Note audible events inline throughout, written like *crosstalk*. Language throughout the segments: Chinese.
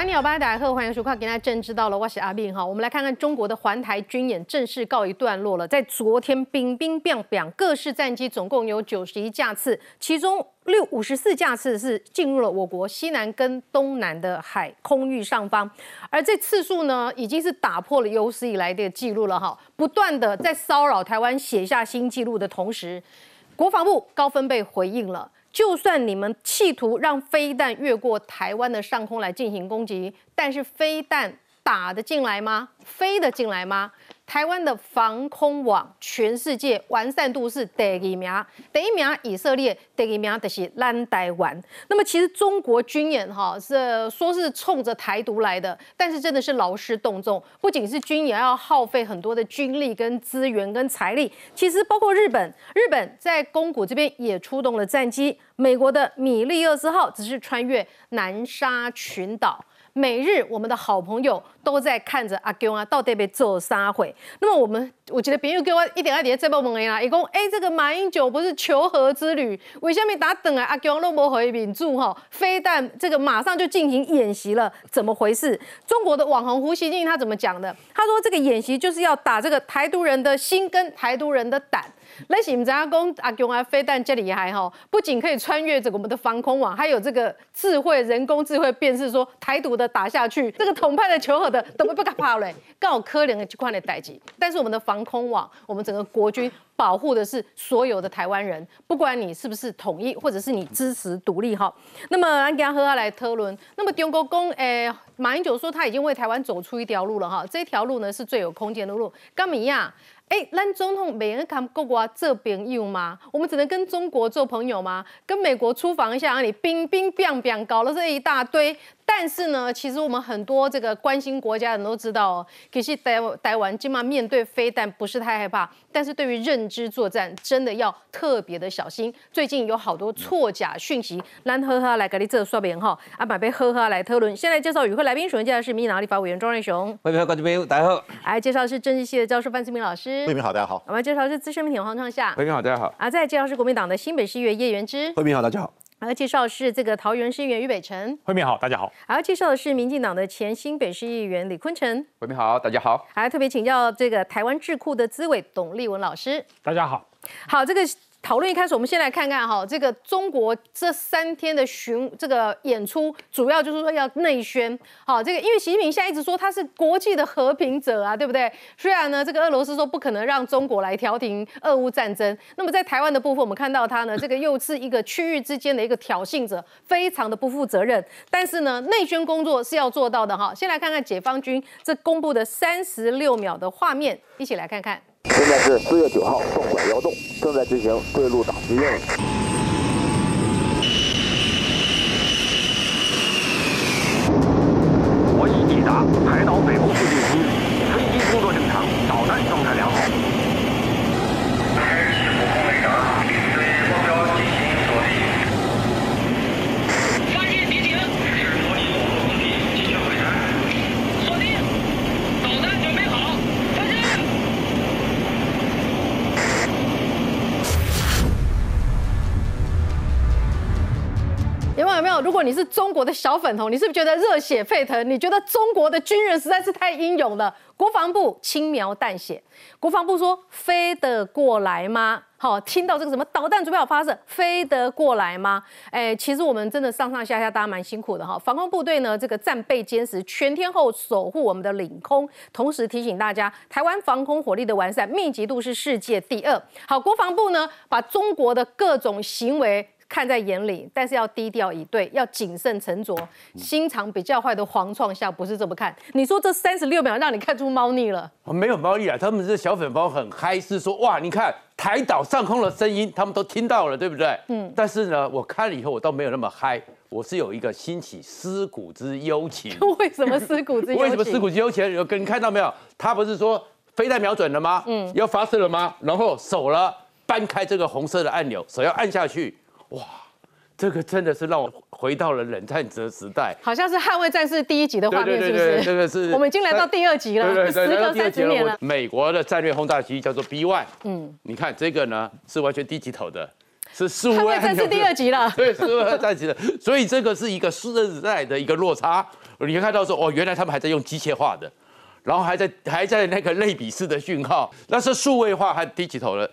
欢迎你好，大家好，欢迎收看《今天政知道了》，我是阿斌哈。我们来看看中国的环台军演正式告一段落了。在昨天，兵兵变变，各式战机总共有九十一架次，其中六五十四架次是进入了我国西南跟东南的海空域上方，而这次数呢，已经是打破了有史以来的记录了哈。不断的在骚扰台湾，写下新纪录的同时，国防部高分贝回应了。就算你们企图让飞弹越过台湾的上空来进行攻击，但是飞弹打得进来吗？飞得进来吗？台湾的防空网，全世界完善度是第一名，第一名以色列，第一名就是咱台湾。那么其实中国军演哈是说是冲着台独来的，但是真的是劳师动众，不仅是军演要耗费很多的军力跟资源跟财力，其实包括日本，日本在宫古这边也出动了战机，美国的米利厄斯号只是穿越南沙群岛。每日我们的好朋友都在看着阿公啊，到底被做啥会？那么我们，我觉得别人给我一点二点在报问啦，一共哎，这个马英九不是求和之旅，为什么打等啊？阿公都没回民住哈，非但这个马上就进行演习了，怎么回事？中国的网红胡锡进他怎么讲的？他说这个演习就是要打这个台独人的心跟台独人的胆。那是唔知阿公阿公啊，飞弹这里还好！不仅可以穿越这个我们的防空网，还有这个智慧人工智慧辨识，说台独的打下去，这个统派的求和的都不不敢怕嘞，刚好可怜的这块的代际。但是我们的防空网，我们整个国军保护的是所有的台湾人，不管你是不是统一，或者是你支持独立哈。那么安吉和他来特伦。那么中国公诶，马英九说他已经为台湾走出一条路了哈，这条路呢是最有空间的路。干米亚？哎，咱总统没人看国外这边有吗？我们只能跟中国做朋友吗？跟美国出访一下，让你冰冰冰冰搞了这一大堆。但是呢，其实我们很多这个关心国家的人都知道哦，可是台台湾今嘛面对飞弹不是太害怕，但是对于认知作战真的要特别的小心。最近有好多错假讯息，咱呵呵来给你这说明哈，啊，把被呵呵来讨论。现在介绍与会来宾，首先介绍是民进党立法委员庄瑞雄，欢迎观众朋友，大家好。来介绍是政治系的教授范思明老师，慧明好，大家好。我们介绍是资深媒体黄创夏，慧明好，大家好。啊，再介绍是国民党的新北市议员叶元之，慧明好，大家好。来介绍是这个桃园市议员于北辰，慧敏好，大家好。还要介绍的是民进党的前新北市议员李坤城，慧敏好，大家好。还要特别请教这个台湾智库的资委董立文老师，大家好。好，这个。讨论一开始，我们先来看看哈，这个中国这三天的巡这个演出，主要就是说要内宣。好，这个因为习近平现在一直说他是国际的和平者啊，对不对？虽然呢，这个俄罗斯说不可能让中国来调停俄乌战争，那么在台湾的部分，我们看到他呢，这个又是一个区域之间的一个挑衅者，非常的不负责任。但是呢，内宣工作是要做到的哈。先来看看解放军这公布的三十六秒的画面，一起来看看。现在是四月九号，洞拐窑洞，正在执行对陆打击任务。果你是中国的小粉红，你是不是觉得热血沸腾？你觉得中国的军人实在是太英勇了？国防部轻描淡写，国防部说飞得过来吗？好，听到这个什么导弹准备好发射，飞得过来吗？哎，其实我们真的上上下下大家蛮辛苦的哈。防空部队呢，这个战备坚实，全天候守护我们的领空，同时提醒大家，台湾防空火力的完善密集度是世界第二。好，国防部呢，把中国的各种行为。看在眼里，但是要低调以对，要谨慎沉着。心肠比较坏的黄创下不是这么看。你说这三十六秒让你看出猫腻了？没有猫腻啊，他们这小粉包很嗨，是说哇，你看台岛上空的声音，他们都听到了，对不对？嗯。但是呢，我看了以后，我倒没有那么嗨，我是有一个兴起尸骨之幽情。*laughs* 为什么尸骨之幽 *laughs* 情？为什么思古之幽情？有跟看到没有？他不是说飞弹瞄准了吗？嗯。要发射了吗？然后手了搬开这个红色的按钮，手要按下去。哇，这个真的是让我回到了冷战者时代，好像是《捍卫战士》第一集的画面，是不是？这个是。*laughs* 我们已经来到第二集了，时隔三十年了。美国的战略轰炸机叫做 B One，嗯，你看这个呢是完全低级头的，是十五万。捍卫战士第二集了，*laughs* 对，十五万战机的，所以这个是一个时代的一个落差。你会看到说，哦，原来他们还在用机械化的。然后还在还在那个类比式的讯号，那是数位化和低级头的，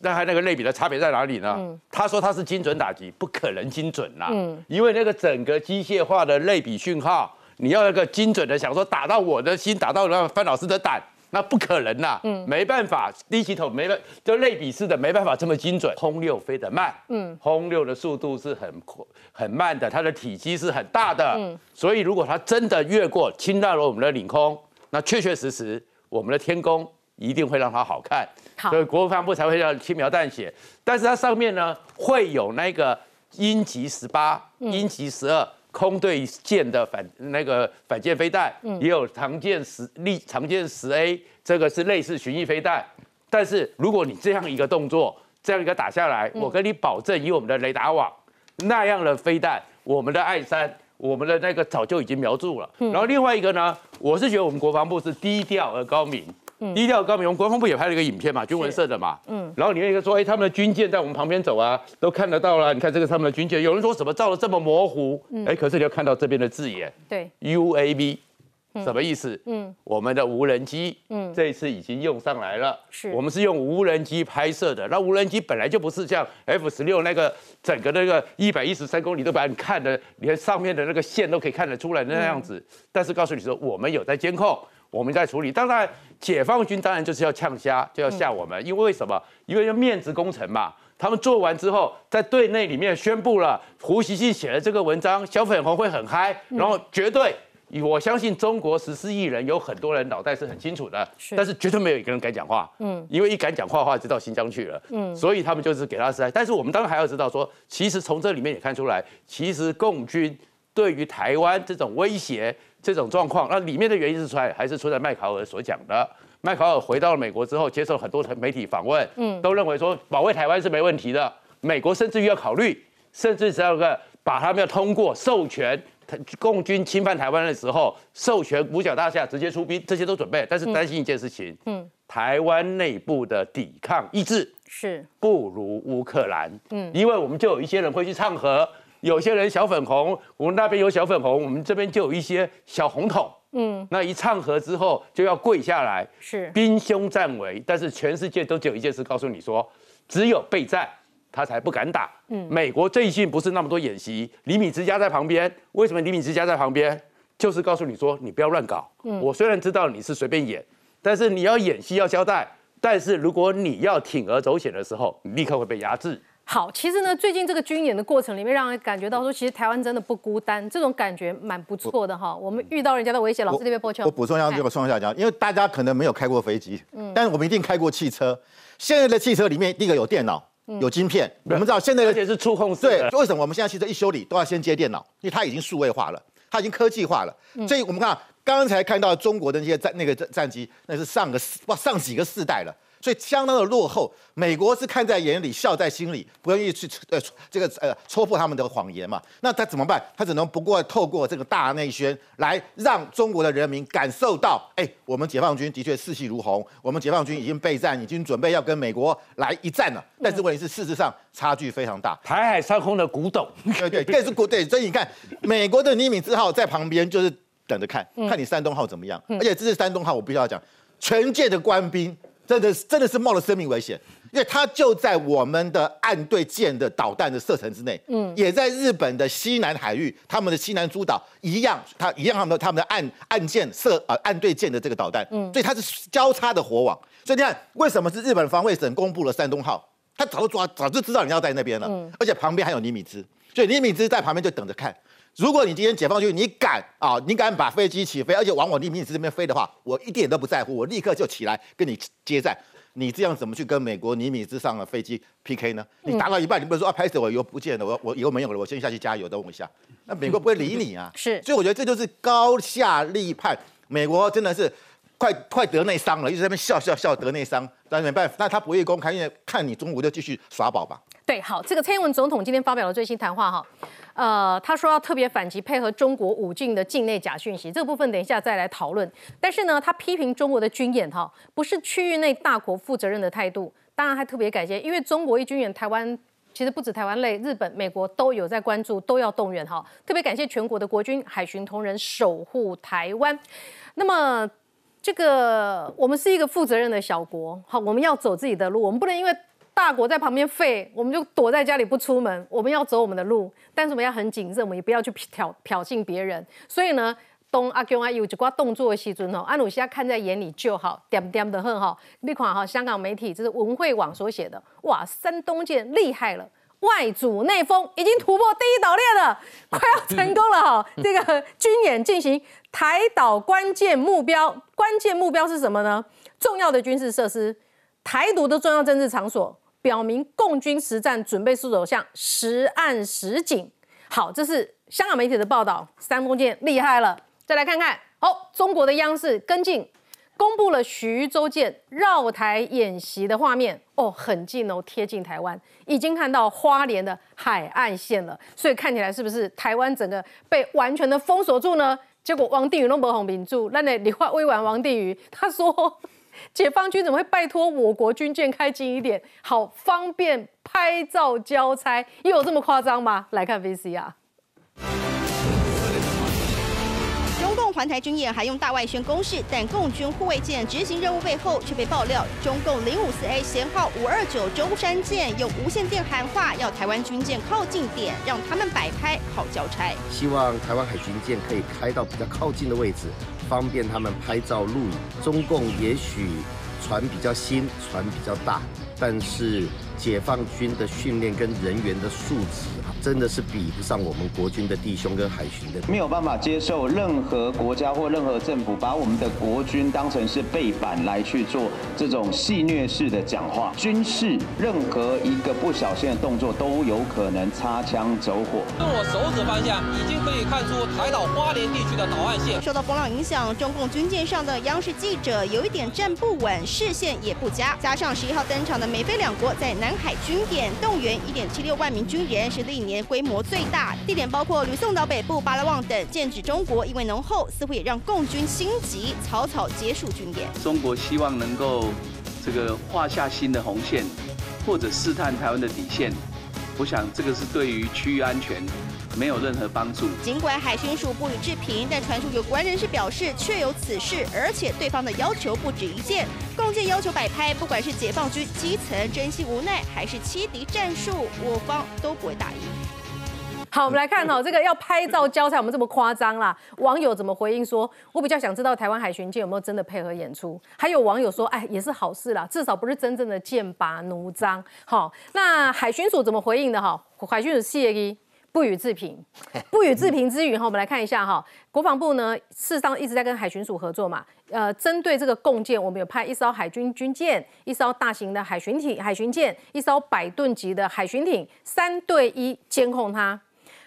那还那个类比的差别在哪里呢？他说他是精准打击，不可能精准啦，因为那个整个机械化的类比讯号，你要那个精准的想说打到我的心，打到那范老师的胆，那不可能呐，没办法，低级头没办就类比式的没办法这么精准。轰六飞得慢，嗯，轰六的速度是很很慢的，它的体积是很大的，所以如果它真的越过侵到了我们的领空。那确确实实，我们的天宫一定会让它好看，所以国防部才会要轻描淡写。但是它上面呢，会有那个鹰击十八、鹰击十二空对舰的反那个反舰飞弹，也有常见十力常见十 A，这个是类似巡弋飞弹。但是如果你这样一个动作，这样一个打下来，我跟你保证，以我们的雷达网那样的飞弹，我们的爱山。我们的那个早就已经瞄住了，然后另外一个呢，我是觉得我们国防部是低调而高明，低调高明。我们国防部也拍了一个影片嘛，军文社的嘛，嗯，然后里面一个说，哎，他们的军舰在我们旁边走啊，都看得到了。你看这个他们的军舰，有人说怎么照的这么模糊，哎，可是你要看到这边的字眼，对，UAV。什么意思？嗯，我们的无人机，嗯，这一次已经用上来了。是，我们是用无人机拍摄的。那无人机本来就不是像 F 十六那个整个那个一百一十三公里都把你看的，连上面的那个线都可以看得出来那样子。但是告诉你说，我们有在监控，我们在处理。当然，解放军当然就是要呛虾，就要吓我们，因为为什么？因为要面子工程嘛。他们做完之后，在队内里面宣布了，胡锡进写了这个文章，小粉红会很嗨，然后绝对。我相信中国十四亿人有很多人脑袋是很清楚的，但是绝对没有一个人敢讲话。嗯，因为一敢讲话的话就到新疆去了。嗯，所以他们就是给他塞。但是我们当然还要知道说，其实从这里面也看出来，其实共军对于台湾这种威胁、这种状况，那里面的原因是出来还是出在麦考尔所讲的。麦考尔回到了美国之后，接受很多媒体访问，嗯，都认为说保卫台湾是没问题的。美国甚至于要考虑，甚至是要个把他们要通过授权。共军侵犯台湾的时候，授权五角大厦直接出兵，这些都准备，但是担心一件事情，嗯，台湾内部的抵抗意志是。不如乌克兰，嗯，因为我们就有一些人会去唱和，有些人小粉红，我们那边有小粉红，我们这边就有一些小红桶，嗯，那一唱和之后就要跪下来，是。兵凶战危，但是全世界都只有一件事告诉你说，只有备战。他才不敢打。嗯，美国最近不是那么多演习，李米之家在旁边。为什么李米之家在旁边？就是告诉你说，你不要乱搞。嗯，我虽然知道你是随便演，但是你要演戏要交代。但是如果你要铤而走险的时候，你立刻会被压制。好，其实呢，最近这个军演的过程里面，让人感觉到说，其实台湾真的不孤单，这种感觉蛮不错的哈。我们遇到人家的威胁，老师这边播球。我补充一下这个双下讲，因为大家可能没有开过飞机，嗯，但是我们一定开过汽车。现在的汽车里面，第一个有电脑。有晶片，我们知道现在而且是触控式对，为什么我们现在汽车一修理都要先接电脑？因为它已经数位化了，它已经科技化了。所以我们看刚才看到中国的那些战那个战战机，那是上个哇上几个世代了。所以相当的落后，美国是看在眼里，笑在心里，不愿意去呃这个呃戳破他们的谎言嘛？那他怎么办？他只能不过透过这个大内宣来让中国的人民感受到，哎，我们解放军的确士气如虹，我们解放军已经备战，已经准备要跟美国来一战了。但是问题是，事实上差距非常大。台海上空的古董，对对，更是古对。所以你看，美国的尼米兹号在旁边就是等着看，看你山东号怎么样。而且这是山东号，我必须要讲，全舰的官兵。真的是真的是冒了生命危险，因为它就在我们的岸对舰的导弹的射程之内，嗯，也在日本的西南海域，他们的西南诸岛一样，它一样他们的他们的岸岸舰射呃岸对舰的这个导弹，嗯，所以它是交叉的火网，所以你看为什么是日本防卫省公布了山东号，他早就抓早就知道你要在那边了，嗯，而且旁边还有尼米兹，所以尼米兹在旁边就等着看。如果你今天解放军，你敢啊，你敢把飞机起飞，而且往我尼米兹这边飞的话，我一点都不在乎，我立刻就起来跟你接战。你这样怎么去跟美国尼米兹上的飞机 PK 呢？你打到一半，你不是说啊，拍死我油不见了，我我油没有了，我先下去加油，等我一下。那美国不会理你啊。*laughs* 是，所以我觉得这就是高下立判。美国真的是快快得内伤了，一直在那边笑笑笑得内伤，但没办法，那他不会公开，因为看你中国就继续耍宝吧。对，好，这个蔡英文总统今天发表了最新谈话哈。呃，他说要特别反击配合中国武进的境内假讯息，这个部分等一下再来讨论。但是呢，他批评中国的军演哈，不是区域内大国负责任的态度。当然还特别感谢，因为中国一军演，台湾其实不止台湾类，日本、美国都有在关注，都要动员哈。特别感谢全国的国军海巡同仁守护台湾。那么这个我们是一个负责任的小国，好，我们要走自己的路，我们不能因为大国在旁边废，我们就躲在家里不出门。我们要走我们的路，但是我们要很谨慎，我们也不要去挑挑衅别人。所以呢。东阿公阿有一挂动作的时阵哦，安鲁西亚看在眼里就好，点点的很哈。你看哈，香港媒体这是文汇网所写的，哇，山东舰厉害了，外阻内封，已经突破第一岛链了，快要成功了哈。这个军演进行台岛关键目标，关键目标是什么呢？重要的军事设施，台独的重要政治场所，表明共军实战准备速走向实案实景。好，这是香港媒体的报道，山东舰厉害了。再来看看，哦，中国的央视跟进公布了徐州舰绕台演习的画面，哦，很近哦，贴近台湾，已经看到花莲的海岸线了，所以看起来是不是台湾整个被完全的封锁住呢？结果王定宇都没红名住，那那李化威完王定宇，他说解放军怎么会拜托我国军舰开近一点，好方便拍照交差，又有这么夸张吗？来看 VCR。环台军演还用大外宣攻势，但共军护卫舰执行任务背后却被爆料，中共零五四 A 舷号五二九舟山舰用无线电喊话，要台湾军舰靠近点，让他们摆拍好交差。希望台湾海军舰可以开到比较靠近的位置，方便他们拍照录影。中共也许船比较新，船比较大，但是解放军的训练跟人员的素质。真的是比不上我们国军的弟兄跟海巡的，没有办法接受任何国家或任何政府把我们的国军当成是背板来去做这种戏谑式的讲话。军事任何一个不小心的动作都有可能擦枪走火。从我手指方向已经可以看出台岛花莲地区的岛岸线。受到风浪影响，中共军舰上的央视记者有一点站不稳，视线也不佳。加上十一号登场的美菲两国在南海军演动员一点七六万名军人，是历年。年规模最大，地点包括吕宋岛北部、巴拉望等。剑指中国，意味浓厚，似乎也让共军心急，草草结束军演。中国希望能够这个画下新的红线，或者试探台湾的底线。我想这个是对于区域安全没有任何帮助。尽管海巡署不予置评，但传出有关人士表示确有此事，而且对方的要求不止一件。共建要求摆拍，不管是解放军基层珍惜无奈，还是欺敌战术，我方都不会答应。好，我们来看哈，这个要拍照交差我们这么夸张啦。网友怎么回应？说？我比较想知道台湾海巡舰有没有真的配合演出。还有网友说，哎，也是好事啦，至少不是真正的剑拔弩张。好，那海巡署怎么回应？的哈？海巡署谢一不予置评。不予置评之余哈，我们来看一下哈，国防部呢事实上一直在跟海巡署合作嘛。呃，针对这个共建，我们有派一艘海军军舰、一艘大型的海巡艇、海巡舰、一艘百吨级的海巡艇，三对一监控它。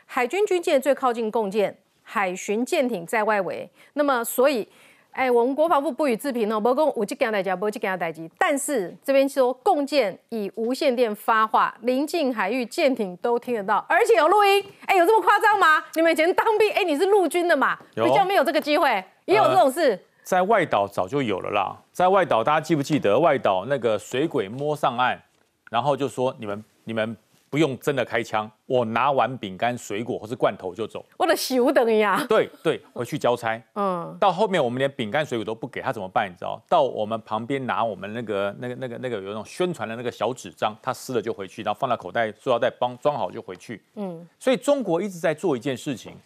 海军军舰最靠近共建，海巡舰艇在外围。那么，所以，哎，我们国防部不予置评哦，不共五 G 给他代机，不去给他代机。但是这边说共建以无线电发话，临近海域舰艇都听得到，而且有录音。哎，有这么夸张吗？你们以前当兵，哎，你是陆军的嘛？比较没有这个机会，也有这种事。在外岛早就有了啦，在外岛大家记不记得外岛那个水鬼摸上岸，然后就说你们你们。不用真的开枪，我拿完饼干、水果或是罐头就走。我的手等呀！对对，回去交差。*laughs* 嗯，到后面我们连饼干、水果都不给他怎么办？你知道？到我们旁边拿我们那个、那个、那个、那个有那种宣传的那个小纸张，他撕了就回去，然后放到口袋、塑料袋帮装好就回去。嗯，所以中国一直在做一件事情，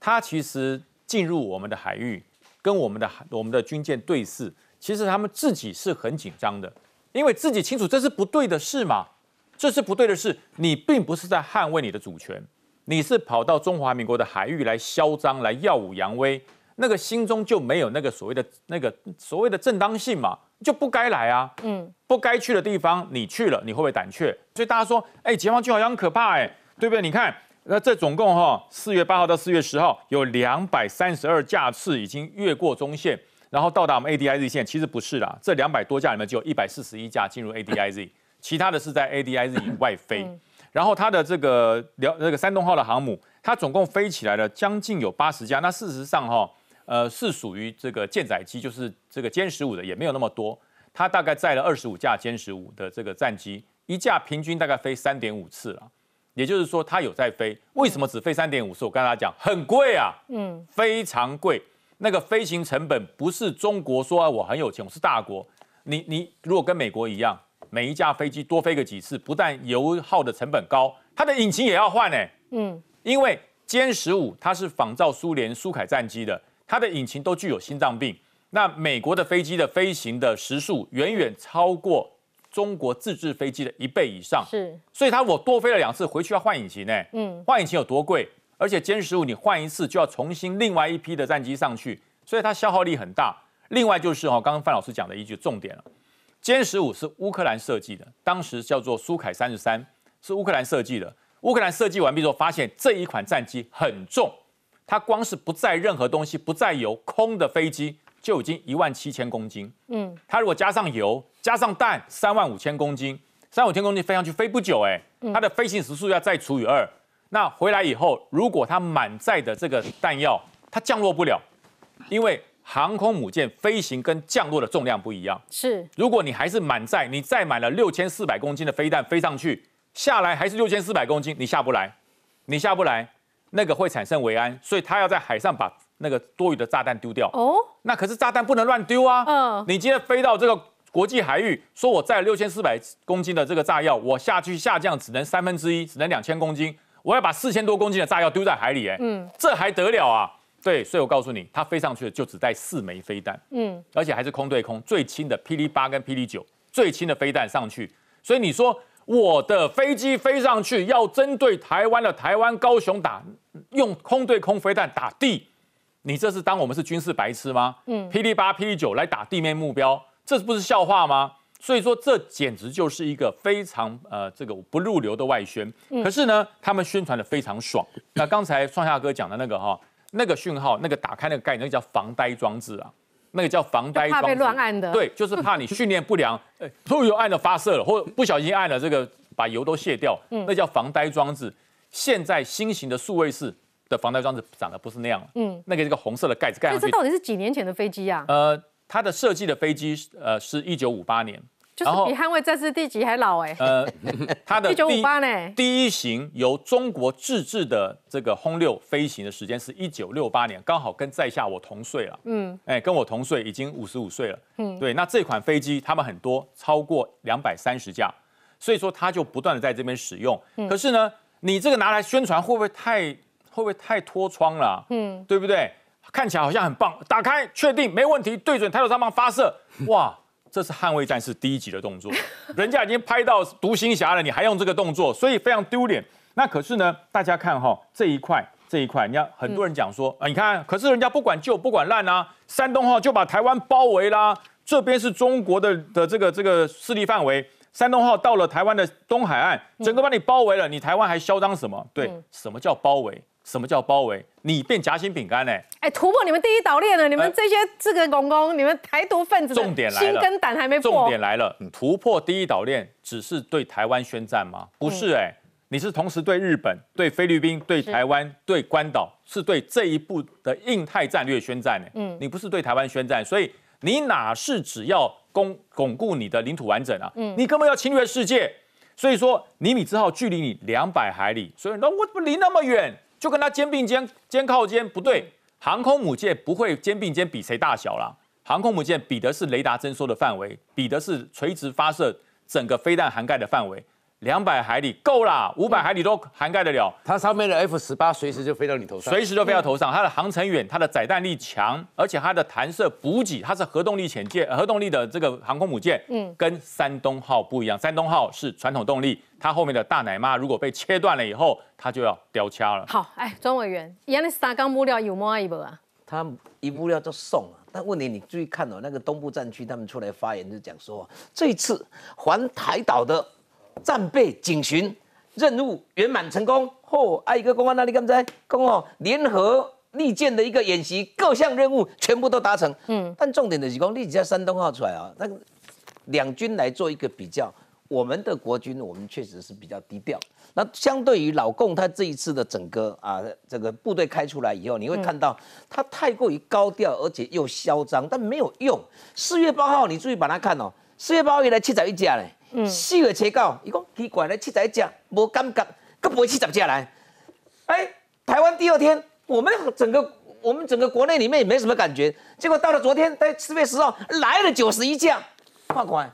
他其实进入我们的海域，跟我们的我们的军舰对视，其实他们自己是很紧张的，因为自己清楚这是不对的事嘛。这是不对的事，你并不是在捍卫你的主权，你是跑到中华民国的海域来嚣张、来耀武扬威，那个心中就没有那个所谓的那个所谓的正当性嘛，就不该来啊。嗯，不该去的地方你去了，你会不会胆怯？所以大家说，哎，解放军好像很可怕，哎，对不对？你看，那这总共哈，四月八号到四月十号有两百三十二架次已经越过中线，然后到达我们 ADIZ 线，其实不是啦，这两百多架里面就有一百四十一架进入 ADIZ。其他的是在 ADIZ 以外飞，然后它的这个辽那个山东号的航母，它总共飞起来了将近有八十架。那事实上哈，呃，是属于这个舰载机，就是这个歼十五的也没有那么多。它大概载了二十五架歼十五的这个战机，一一架平均大概飞三点五次了，也就是说它有在飞。为什么只飞三点五次？我跟大家讲，很贵啊，嗯，非常贵。那个飞行成本不是中国说啊我很有钱，我是大国。你你如果跟美国一样，每一架飞机多飞个几次，不但油耗的成本高，它的引擎也要换呢。嗯，因为歼十五它是仿造苏联苏凯战机的，它的引擎都具有心脏病。那美国的飞机的飞行的时速远远超过中国自制飞机的一倍以上，是，所以它我多飞了两次，回去要换引擎呢。嗯，换引擎有多贵？而且歼十五你换一次就要重新另外一批的战机上去，所以它消耗力很大。另外就是哈，刚刚范老师讲的一句重点了，歼十五是乌克兰设计的，当时叫做苏凯三十三，是乌克兰设计的。乌克兰设计完毕之后，发现这一款战机很重，它光是不载任何东西、不载油、空的飞机就已经一万七千公斤。嗯，它如果加上油、加上弹，三万五千公斤，三五千公斤飞上去飞不久，哎，它的飞行时速要再除以二。那回来以后，如果它满载的这个弹药，它降落不了，因为航空母舰飞行跟降落的重量不一样。是，如果你还是满载，你载满了六千四百公斤的飞弹飞上去，下来还是六千四百公斤，你下不来，你下不来，那个会产生维安，所以他要在海上把那个多余的炸弹丢掉。哦，那可是炸弹不能乱丢啊。嗯，你今天飞到这个国际海域，说我载六千四百公斤的这个炸药，我下去下降只能三分之一，只能两千公斤。我要把四千多公斤的炸药丢在海里，哎，嗯，这还得了啊？对，所以我告诉你，它飞上去的就只带四枚飞弹，嗯，而且还是空对空，最轻的霹雳八跟霹雳九，最轻的飞弹上去。所以你说我的飞机飞上去要针对台湾的台湾高雄打，用空对空飞弹打地，你这是当我们是军事白痴吗？嗯，霹雳八、霹雳九来打地面目标，这不是笑话吗？所以说，这简直就是一个非常呃这个不入流的外宣。可是呢，他们宣传的非常爽。那刚才创夏哥讲的那个哈，那个讯号，那个打开那个概念，那个叫防呆装置啊，那个叫防呆。怕被乱按的。对，就是怕你训练不良，*laughs* 哎，突然按了发射了，或不小心按了这个把油都卸掉，嗯那叫防呆装置。现在新型的数位式的防呆装置长得不是那样，嗯，那个这个红色的盖子盖上去。这到底是几年前的飞机呀？呃，它的设计的飞机呃是一九五八年。就是比捍卫战士第几还老哎？呃，*laughs* 它的一九五八呢？第一型由中国自制的这个轰六飞行的时间是一九六八年，刚好跟在下我同岁了。嗯，哎，跟我同岁，已经五十五岁了。嗯，对，那这款飞机他们很多超过两百三十架，所以说它就不断的在这边使用。可是呢，你这个拿来宣传会不会太会不会太脱窗了？嗯，对不对？看起来好像很棒，打开确定没问题，对准抬头上方发射，哇！这是捍卫战士第一集的动作，*laughs* 人家已经拍到独行侠了，你还用这个动作，所以非常丢脸。那可是呢，大家看哈这一块这一块，你看很多人讲说啊，你看，可是人家不管旧不管烂啊，山东号就把台湾包围啦，这边是中国的的这个这个势力范围，山东号到了台湾的东海岸，整个把你包围了，你台湾还嚣张什么？对，什么叫包围？什么叫包围？你变夹心饼干呢？哎，突破你们第一岛链了！你们这些这个公公，你们台独分子，重点来了，心跟胆还没破。重点来了，突破第一岛链只是对台湾宣战吗？不是哎，你是同时对日本、对菲律宾、对台湾、对关岛，是对这一步的印太战略宣战呢。嗯，你不是对台湾宣战，所以你哪是只要巩巩固你的领土完整啊？嗯，你根本要侵略世界。所以说，尼米兹号距离你两百海里，所以那我怎么离那么远？就跟他肩并肩，肩靠肩，不对，航空母舰不会肩并肩比谁大小啦。航空母舰比的是雷达征收的范围，比的是垂直发射整个飞弹涵盖的范围。两百海里够啦，五百海里都涵盖得了。它上面的 F 十八随时就飞到你头上，随时都飞到头上。它的航程远，它的载弹力强，而且它的弹射补给，它是核动力潜舰、核动力的这个航空母舰，嗯，跟山东号不一样。山东号是传统动力，它后面的大奶妈如果被切断了以后，它就要掉掐了。好，哎，庄委员，原来三缸木料有摸一波啊？他一木料就送了，但问题你注意看哦，那个东部战区他们出来发言就讲说，这一次环台岛的。战备警巡任务圆满成功。嚯，啊一个公安那里刚才公哦，联合利剑的一个演习，各项任务全部都达成。嗯，但重点的是讲，你只要山东号出来啊，那个两军来做一个比较，我们的国军我们确实是比较低调。那相对于老共他这一次的整个啊这个部队开出来以后，你会看到他太过于高调，而且又嚣张，但没有用。四月八号你注意把它看哦，四月八号原来七十一架嘞。四月初九，伊讲奇怪咧，七十一只，无感觉，搁不会七十只来。哎，台湾第二天，我们整个我们整个国内里面也没什么感觉，结果到了昨天，在四月十号来了九十一架，看怪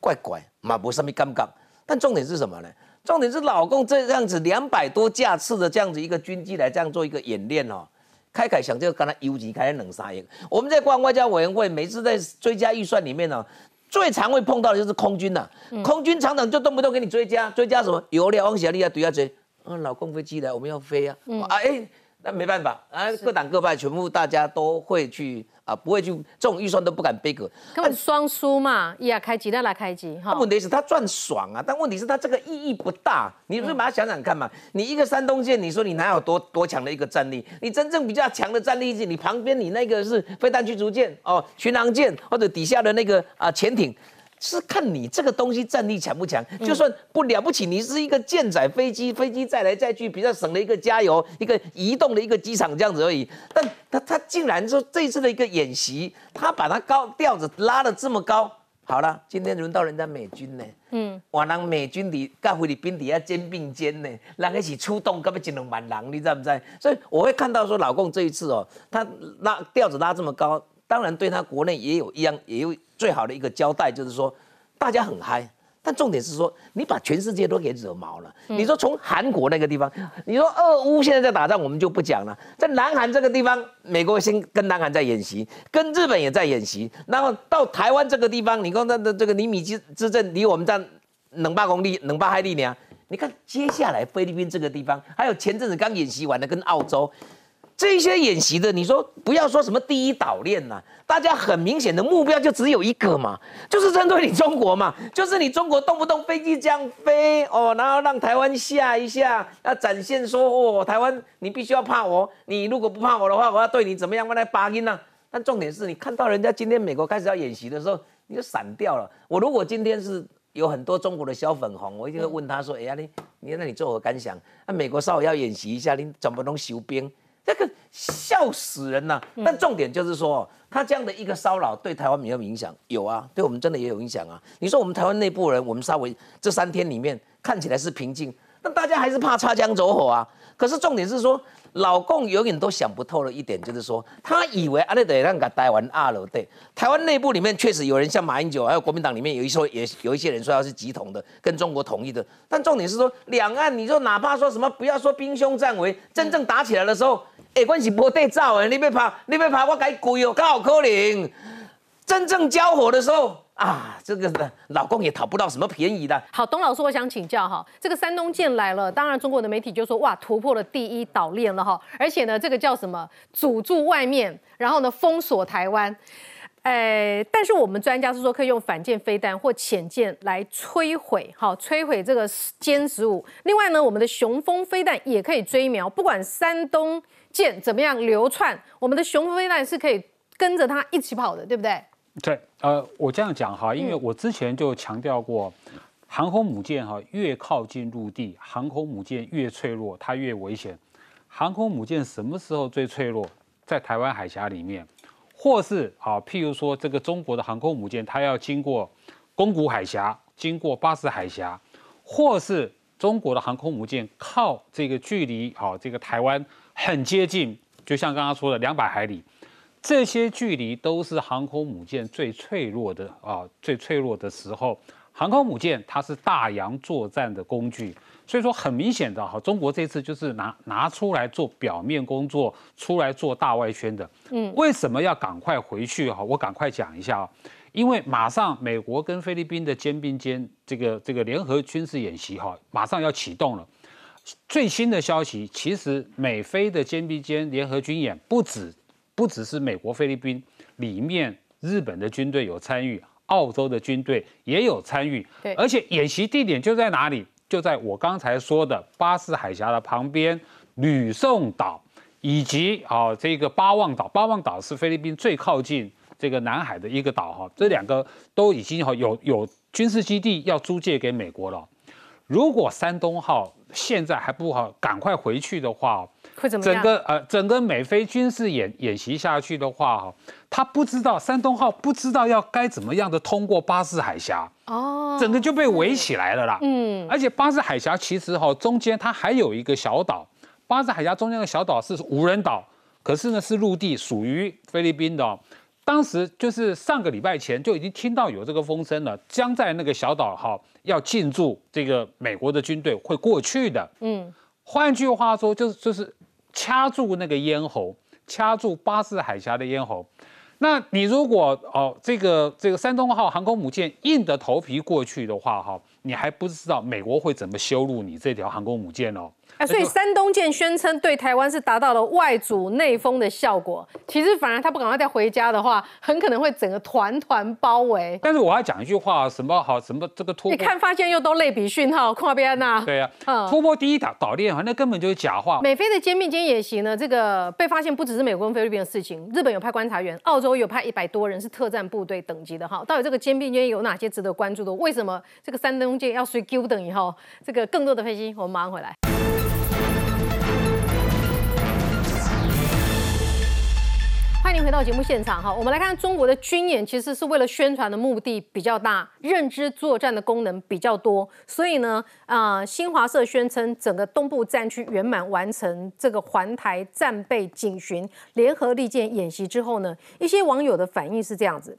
怪怪，嘛无什么感觉。但重点是什么呢？重点是老共这样子两百多架次的这样子一个军机来这样做一个演练哦，开开想就跟他游击开冷杀耶。我们在关外交委员会每次在追加预算里面呢，最常会碰到的就是空军呐，空军厂长就动不动给你追加追加什么油料、汪小丽啊，对啊追。啊，老公飞机来，我们要飞啊！啊，哎，那没办法啊，各党各派全部大家都会去啊，不会去这种预算都不敢背个。根本双输嘛，伊也开机，那来开机哈。问题是他赚爽啊，但问题是他这个意义不大。你不是把它想想看嘛？你一个山东舰，你说你哪有多多强的一个战力？你真正比较强的战力是，你旁边你那个是飞弹驱逐舰哦，巡航舰或者底下的那个啊潜艇。是看你这个东西战力强不强，就算不了不起，你是一个舰载飞机，飞机载来载去，比较省了一个加油，一个移动的一个机场这样子而已。但他他竟然说这次的一个演习，他把它高调子拉的这么高。好了，今天轮到人家美军呢，嗯，哇，人美军底跟菲律宾底下肩并肩呢，人一起出动，根本就能满狼，你知不知道？所以我会看到说，老共这一次哦，他拉调子拉这么高。当然，对他国内也有一样，也有最好的一个交代，就是说大家很嗨。但重点是说，你把全世界都给惹毛了。你说从韩国那个地方，你说俄乌现在在打仗，我们就不讲了。在南韩这个地方，美国先跟南韩在演习，跟日本也在演习。然后到台湾这个地方，你看那的这个尼米基之阵离我们这冷八公里、冷八海里呢？你看接下来菲律宾这个地方，还有前阵子刚演习完的跟澳洲。这些演习的，你说不要说什么第一岛链呐，大家很明显的目标就只有一个嘛，就是针对你中国嘛，就是你中国动不动飞机这样飞哦，然后让台湾吓一下，要展现说哦，台湾你必须要怕我，你如果不怕我的话，我要对你怎么样？我来拔音呢？但重点是你看到人家今天美国开始要演习的时候，你就闪掉了。我如果今天是有很多中国的小粉红，我一定会问他说，哎呀你你那你作何感想？那美国稍微要演习一下，你怎么能修兵？这个笑死人呐！但重点就是说，他这样的一个骚扰对台湾没有影响？有啊，对我们真的也有影响啊。你说我们台湾内部人，我们稍微这三天里面看起来是平静，但大家还是怕擦枪走火啊。可是重点是说。老共永远都想不透了一点，就是说，他以为阿内得让个台湾二楼对台湾内部里面确实有人像马英九，还有国民党里面有一说也有一些人说他是集统的，跟中国统一的。但重点是说，两岸你说哪怕说什么，不要说兵凶战危，真正打起来的时候，哎，关系不对照哎，你别怕，你别怕，我改鬼哦，刚好可能真正交火的时候。啊，这个，老公也讨不到什么便宜的。好，董老师，我想请教哈，这个山东舰来了，当然中国的媒体就说哇，突破了第一岛链了哈，而且呢，这个叫什么，阻住外面，然后呢，封锁台湾。哎，但是我们专家是说可以用反舰飞弹或潜舰来摧毁，好，摧毁这个歼十五。另外呢，我们的雄风飞弹也可以追瞄，不管山东舰怎么样流窜，我们的雄风飞弹是可以跟着它一起跑的，对不对？对，呃，我这样讲哈，因为我之前就强调过，航空母舰哈越靠近陆地，航空母舰越脆弱，它越危险。航空母舰什么时候最脆弱？在台湾海峡里面，或是啊，譬如说这个中国的航空母舰，它要经过宫古海峡，经过巴士海峡，或是中国的航空母舰靠这个距离啊，这个台湾很接近，就像刚刚说的两百海里。这些距离都是航空母舰最脆弱的啊，最脆弱的时候。航空母舰它是大洋作战的工具，所以说很明显的哈，中国这次就是拿拿出来做表面工作，出来做大外宣的。嗯，为什么要赶快回去哈？我赶快讲一下啊，因为马上美国跟菲律宾的肩并肩这个这个联合军事演习哈，马上要启动了。最新的消息，其实美菲的肩并肩联合军演不止。不只是美国、菲律宾里面，日本的军队有参与，澳洲的军队也有参与。对，而且演习地点就在哪里？就在我刚才说的巴士海峡的旁边，吕宋岛以及啊这个巴望岛。巴望岛是菲律宾最靠近这个南海的一个岛哈，这两个都已经哈有有军事基地要租借给美国了。如果山东号现在还不好赶快回去的话，会怎么样？整个呃整个美菲军事演演习下去的话，哈，他不知道山东号不知道要该怎么样的通过巴士海峡哦，整个就被围起来了啦。嗯，而且巴士海峡其实哈中间它还有一个小岛，巴士海峡中间的小岛是无人岛，可是呢是陆地，属于菲律宾的。当时就是上个礼拜前就已经听到有这个风声了，将在那个小岛哈要进驻这个美国的军队会过去的。嗯，换句话说，就是就是掐住那个咽喉，掐住巴士海峡的咽喉。那你如果哦这个这个山东号航空母舰硬着头皮过去的话哈，你还不知道美国会怎么羞辱你这条航空母舰哦。所以山东舰宣称对台湾是达到了外阻内封的效果，其实反而他不赶快再回家的话，很可能会整个团团包围。但是我要讲一句话，什么好什么这个突破？你看发现又都类比讯号，跨边呐？对呀，突破第一岛岛链，那根本就是假话。美菲的歼灭歼演习呢，这个被发现不只是美国跟菲律宾的事情，日本有派观察员，澳洲有派一百多人是特战部队等级的哈。到底这个歼灭歼有哪些值得关注的？为什么这个山东舰要随 Q 等以后？这个更多的分析，我们马上回来。欢迎回到节目现场哈，我们来看中国的军演，其实是为了宣传的目的比较大，认知作战的功能比较多，所以呢，啊，新华社宣称整个东部战区圆满完成这个环台战备警巡联合利剑演习之后呢，一些网友的反应是这样子。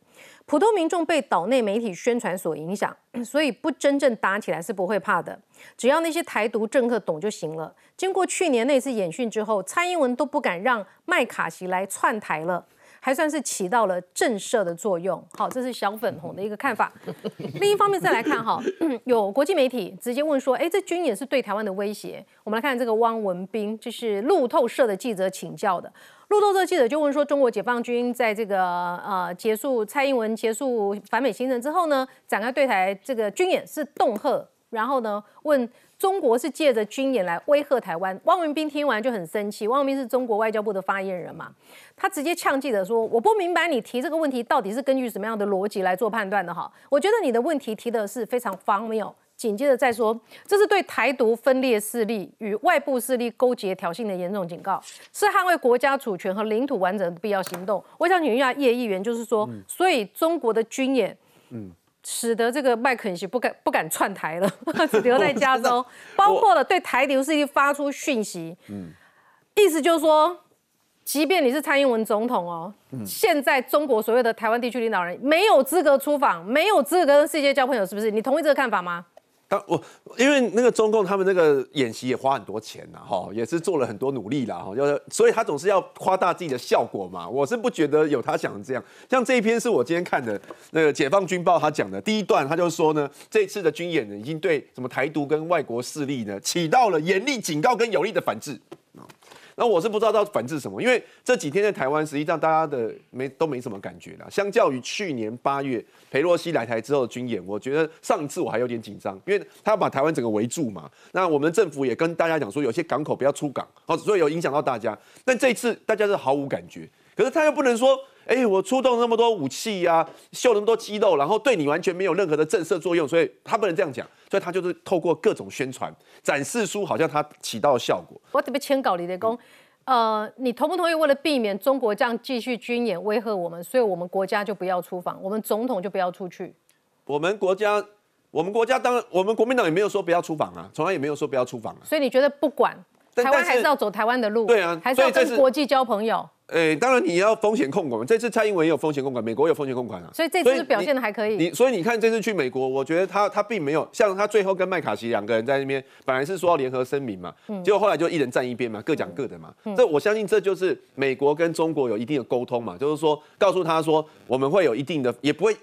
普通民众被岛内媒体宣传所影响，*clears throat* 所以不真正打起来是不会怕的。只要那些台独政客懂就行了。经过去年那次演训之后，蔡英文都不敢让麦卡锡来串台了，还算是起到了震慑的作用。好，这是小粉红的一个看法。*laughs* 另一方面再来看哈，*clears throat* 有国际媒体直接问说：“哎，这军演是对台湾的威胁？”我们来看这个汪文斌，就是路透社的记者请教的。路透社记者就问说：中国解放军在这个呃结束蔡英文结束反美行程之后呢，展开对台这个军演是恫吓，然后呢问中国是借着军演来威吓台湾。汪文斌听完就很生气，汪文斌是中国外交部的发言人嘛，他直接呛记者说：我不明白你提这个问题到底是根据什么样的逻辑来做判断的哈？我觉得你的问题提的是非常荒谬。紧接着再说，这是对台独分裂势力与外部势力勾结挑衅的严重警告，是捍卫国家主权和领土完整的必要行动。我想请问一下叶议员，就是说，所以中国的军演，嗯，使得这个麦肯锡不敢不敢串台了，*laughs* 只留在加州，包括了对台独势力发出讯息，嗯，意思就是说，即便你是蔡英文总统哦，现在中国所谓的台湾地区领导人没有资格出访，没有资格跟世界交朋友，是不是？你同意这个看法吗？我因为那个中共他们那个演习也花很多钱呐，哈，也是做了很多努力啦，哈，就是所以他总是要夸大自己的效果嘛。我是不觉得有他想的这样。像这一篇是我今天看的那个《解放军报》，他讲的第一段，他就说呢，这次的军演呢，已经对什么台独跟外国势力呢，起到了严厉警告跟有力的反制。那我是不知道到反制什么，因为这几天在台湾，实际上大家的没都没什么感觉啦。相较于去年八月裴洛西来台之后的军演，我觉得上次我还有点紧张，因为他要把台湾整个围住嘛。那我们政府也跟大家讲说，有些港口不要出港，哦，所以有影响到大家。但这一次大家是毫无感觉，可是他又不能说。哎，我出动那么多武器呀，秀那么多肌肉，然后对你完全没有任何的震慑作用，所以他不能这样讲，所以他就是透过各种宣传展示出好像他起到效果。我特别签稿李德公，呃，你同不同意？为了避免中国这样继续军演威吓我们，所以我们国家就不要出访，我们总统就不要出去。我们国家，我们国家当然，我们国民党也没有说不要出访啊，从来也没有说不要出访啊。所以你觉得不管台湾还是要走台湾的路？对啊，还是要跟国际交朋友？诶，当然你要风险控管。这次蔡英文也有风险控管，美国有风险控管啊。所以这次表现的还可以。你所以你看这次去美国，我觉得他他并没有像他最后跟麦卡锡两个人在那边，本来是说要联合声明嘛，结果后来就一人站一边嘛，各讲各的嘛。这我相信这就是美国跟中国有一定的沟通嘛，就是说告诉他说我们会有一定的，也不会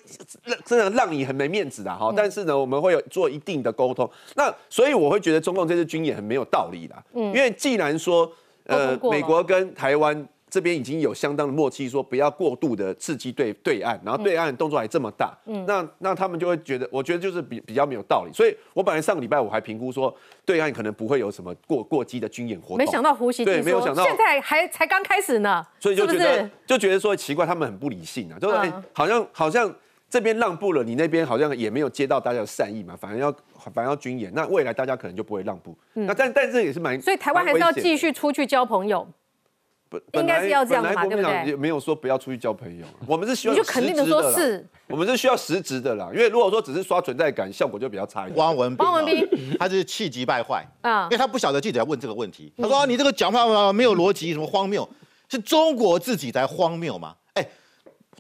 真的让你很没面子的哈。但是呢，我们会有做一定的沟通。那所以我会觉得中共这次军演很没有道理啦。嗯，因为既然说呃美国跟台湾。这边已经有相当的默契，说不要过度的刺激对对岸，然后对岸动作还这么大，嗯，那那他们就会觉得，我觉得就是比比较没有道理。所以我本来上个礼拜我还评估说，对岸可能不会有什么过过激的军演活动，没想到胡锡对，没有想到。现在还才刚开始呢，所以就觉得就觉得说奇怪，他们很不理性啊，就是好像好像这边让步了，你那边好像也没有接到大家的善意嘛，反而要反而要军演，那未来大家可能就不会让步。那但但这也是蛮，所以台湾还是要继续出去交朋友。应该是要这样嘛，对不对？也没有说不要出去交朋友，我们是需要你就肯定的说是，我们是需要实质的啦。因为如果说只是刷存在感，效果就比较差一点。汪文汪文斌他是气急败坏啊，因为他不晓得记者要问这个问题。他说你这个讲话没有逻辑，什么荒谬？是中国自己在荒谬吗？哎，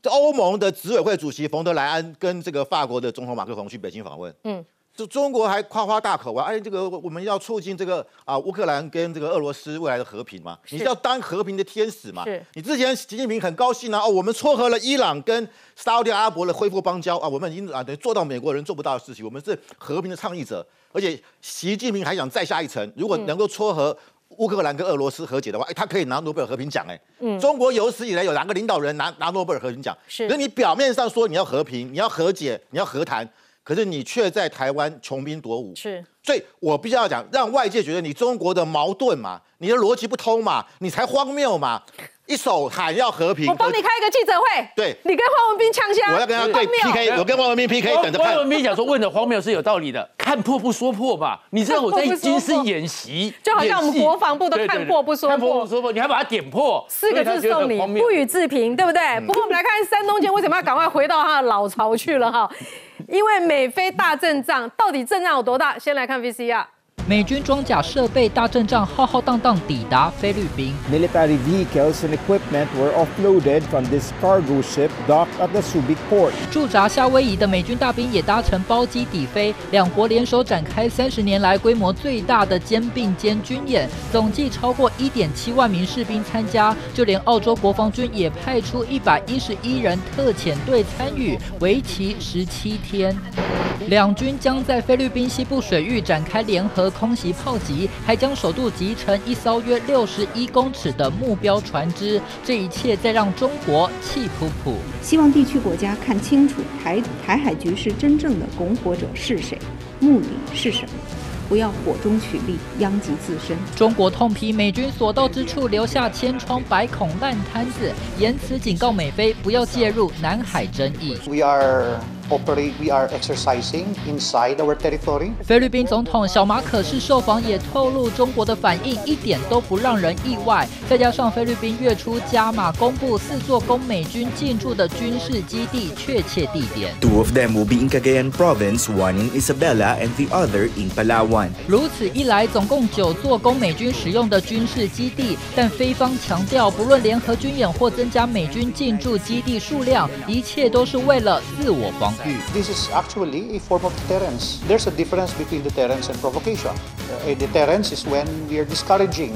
欧盟的执委会主席冯德莱恩跟这个法国的总统马克龙去北京访问，嗯。就中国还夸夸大口啊！哎，这个我们要促进这个啊乌克兰跟这个俄罗斯未来的和平嘛？你是要当和平的天使嘛？是。你之前习近平很高兴啊，哦，我们撮合了伊朗跟沙特阿拉伯的恢复邦交啊，我们已经啊等于做到美国人做不到的事情，我们是和平的倡议者。而且习近平还想再下一层，如果能够撮合乌克兰跟俄罗斯和解的话，哎，他可以拿诺贝尔和平奖哎。嗯。中国有史以来有哪个领导人拿拿诺贝尔和平奖？是。那你表面上说你要和平，你要和解，你要和谈。可是你却在台湾穷兵黩武，是，所以我必须要讲，让外界觉得你中国的矛盾嘛，你的逻辑不通嘛，你才荒谬嘛。一手喊要和平，我帮你开一个记者会，对，你跟黄文斌呛下，我要跟他对 PK，我跟黄文斌 PK，等着看。黄文斌讲说问的荒谬是有道理的，*laughs* 看破不说破嘛，你知道我在军事演习，就好像我们国防部都看破不说破，看破不说破，你还把它点破，四个字送你，不予置评，对不对？不过我们来看山东舰为什么要赶快回到他的老巢去了哈，因为美菲大阵仗，到底阵仗有多大？先来看 VCR。美军装甲设备大阵仗浩浩荡荡抵达菲律宾。Military vehicles and equipment were offloaded from this cargo ship docked at the Subic port。驻扎夏威夷的美军大兵也搭乘包机抵飞，两国联手展开三十年来规模最大的肩并肩军演，总计超过一点七万名士兵参加，就连澳洲国防军也派出一百一十一人特遣队参与，为期十七天。两军将在菲律宾西部水域展开联合空袭炮击，还将首度集成一艘约六十一公尺的目标船只。这一切在让中国气噗噗。希望地区国家看清楚台台海局势真正的拱火者是谁，目的是什么，不要火中取栗，殃及自身。中国痛批美军所到之处留下千疮百孔烂摊子，言辞警告美菲不要介入南海争议。We are operate, we are exercising inside our territory. 菲律宾总统小马可是受访也透露，中国的反应一点都不让人意外。再加上菲律宾月初加码公布四座供美军进驻的军事基地确切地点。Two of them will be in Cagayan Province, one in Isabela and the other in Palawan. 如此一来，总共九座供美军使用的军事基地，但菲方强调，不论联合军演或增加美军进驻基地数量，一切都是为了自我防。This is actually a form of deterrence. There's a difference between deterrence and provocation. A deterrence is when we are discouraging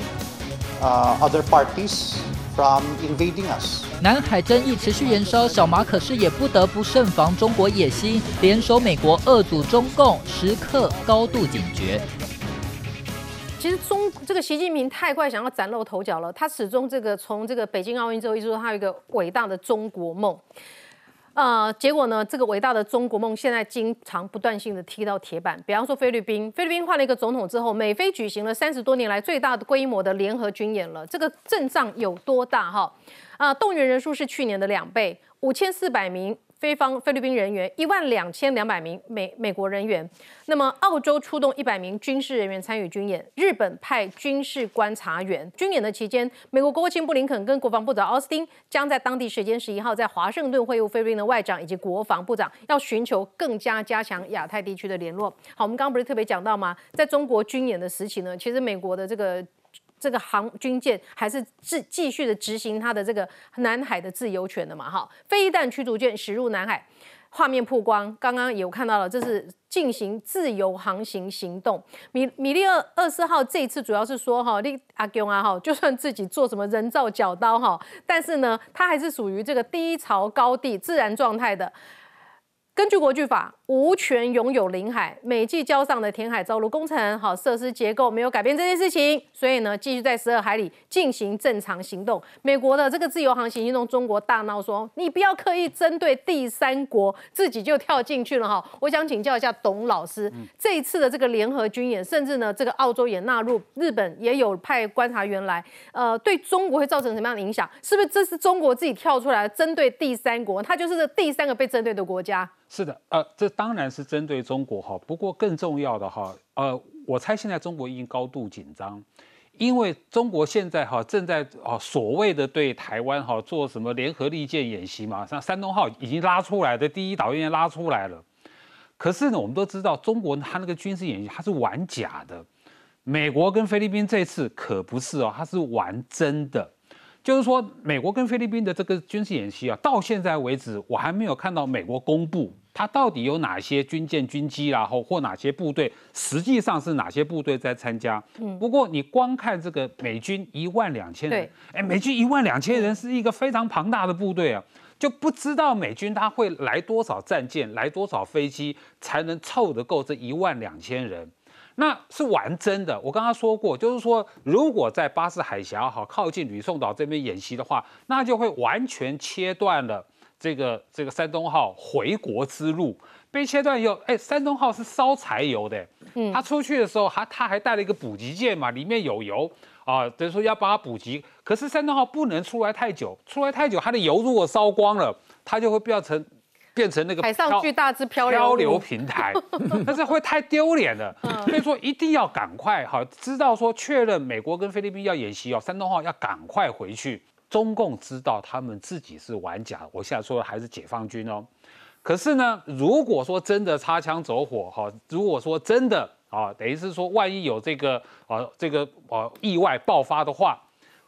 uh, other parties from invading us. 南海争议持续延烧，小马可是也不得不慎防中国野心，联手美国遏阻中共，时刻高度警觉。其实中这个习近平太快想要崭露头角了，他始终这个从这个北京奥运之后一直说他有一个伟大的中国梦。呃，结果呢？这个伟大的中国梦现在经常不断性的踢到铁板。比方说菲律宾，菲律宾换了一个总统之后，美菲举行了三十多年来最大的规模的联合军演了。这个阵仗有多大？哈，啊，动员人数是去年的两倍，五千四百名。菲方菲律宾人员一万两千两百名美美国人员，那么澳洲出动一百名军事人员参与军演，日本派军事观察员。军演的期间，美国国务卿布林肯跟国防部长奥斯汀将在当地时间十一号在华盛顿会晤菲律宾的外长以及国防部长，要寻求更加加强亚太地区的联络。好，我们刚刚不是特别讲到吗？在中国军演的时期呢，其实美国的这个。这个航军舰还是继继续的执行它的这个南海的自由权的嘛？哈，飞弹驱逐舰驶入南海，画面曝光，刚刚有看到了，这是进行自由航行行动。米米利二二四号这一次主要是说哈，你阿公啊哈，就算自己做什么人造角刀哈，但是呢，它还是属于这个低潮高地自然状态的。根据国际法。无权拥有领海，美济礁上的填海造陆工程，好设施结构没有改变这件事情，所以呢，继续在十二海里进行正常行动。美国的这个自由航行运动，中国大闹说，你不要刻意针对第三国，自己就跳进去了哈。我想请教一下董老师，这一次的这个联合军演，甚至呢，这个澳洲也纳入，日本也有派观察员来，呃，对中国会造成什么样的影响？是不是这是中国自己跳出来针对第三国？它就是这第三个被针对的国家？是的，呃，这当然是针对中国哈。不过更重要的哈，呃，我猜现在中国已经高度紧张，因为中国现在哈正在哦所谓的对台湾哈做什么联合利剑演习嘛，像山东号已经拉出来的第一岛链拉出来了。可是呢，我们都知道中国它那个军事演习它是玩假的，美国跟菲律宾这次可不是哦，它是玩真的。就是说，美国跟菲律宾的这个军事演习啊，到现在为止，我还没有看到美国公布它到底有哪些军舰、军机然后或哪些部队，实际上是哪些部队在参加。嗯，不过你光看这个美军一万两千人，哎，美军一万两千人是一个非常庞大的部队啊，就不知道美军他会来多少战舰、来多少飞机才能凑得够这一万两千人。那是玩真的，我刚刚说过，就是说，如果在巴士海峡哈靠近吕宋岛这边演习的话，那就会完全切断了这个这个山东号回国之路。被切断以后，哎，山东号是烧柴油的，嗯，他出去的时候，他他还带了一个补给舰嘛，里面有油啊，等于说要帮他补给。可是山东号不能出来太久，出来太久，它的油如果烧光了，它就会变成。变成那个海上巨大之漂漂流平台，*laughs* 但是会太丢脸了。所以说一定要赶快哈，知道说确认美国跟菲律宾要演习哦，山东号要赶快回去。中共知道他们自己是玩假，我现在说的还是解放军哦。可是呢，如果说真的擦枪走火哈，如果说真的啊，等于是说万一有这个啊这个啊意外爆发的话，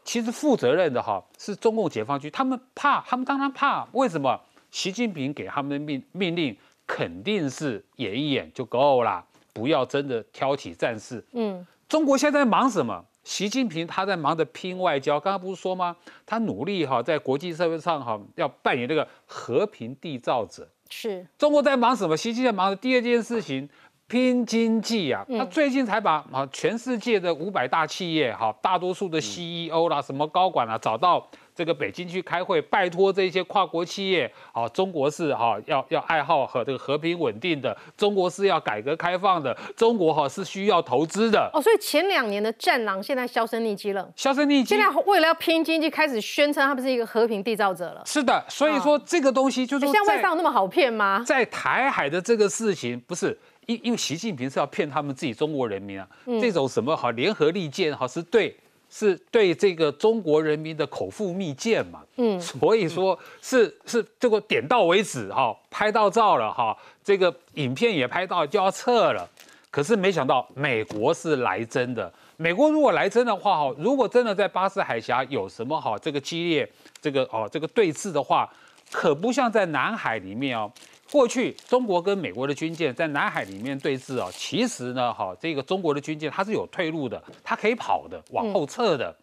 其实负责任的哈是中共解放军，他们怕，他们当然怕，为什么？习近平给他们的命命令肯定是演一演就够了，不要真的挑起战事。嗯，中国现在忙什么？习近平他在忙着拼外交，刚刚不是说吗？他努力哈，在国际社会上哈，要扮演这个和平缔造者。是中国在忙什么？习近平忙的第二件事情，拼经济啊。他最近才把啊全世界的五百大企业哈，大多数的 CEO 啦，什么高管啊，找到。这个北京去开会，拜托这些跨国企业，好，中国是哈要要爱好和这个和平稳定的，中国是要改革开放的，中国哈是需要投资的。哦，所以前两年的战狼现在销声匿迹了，销声匿迹。现在为了要拼经济，开始宣称他们是一个和平缔造者了。是的，所以说这个东西就是像外商那么好骗吗？在台海的这个事情，不是因因为习近平是要骗他们自己中国人民啊，这种什么好联合利剑哈是对。是对这个中国人民的口腹蜜饯嘛？嗯，所以说是是这个点到为止哈，拍到照了哈，这个影片也拍到就要撤了。可是没想到美国是来真的，美国如果来真的话哈，如果真的在巴士海峡有什么哈这个激烈这个哦这个对峙的话，可不像在南海里面哦。过去中国跟美国的军舰在南海里面对峙啊，其实呢，哈，这个中国的军舰它是有退路的，它可以跑的，往后撤的。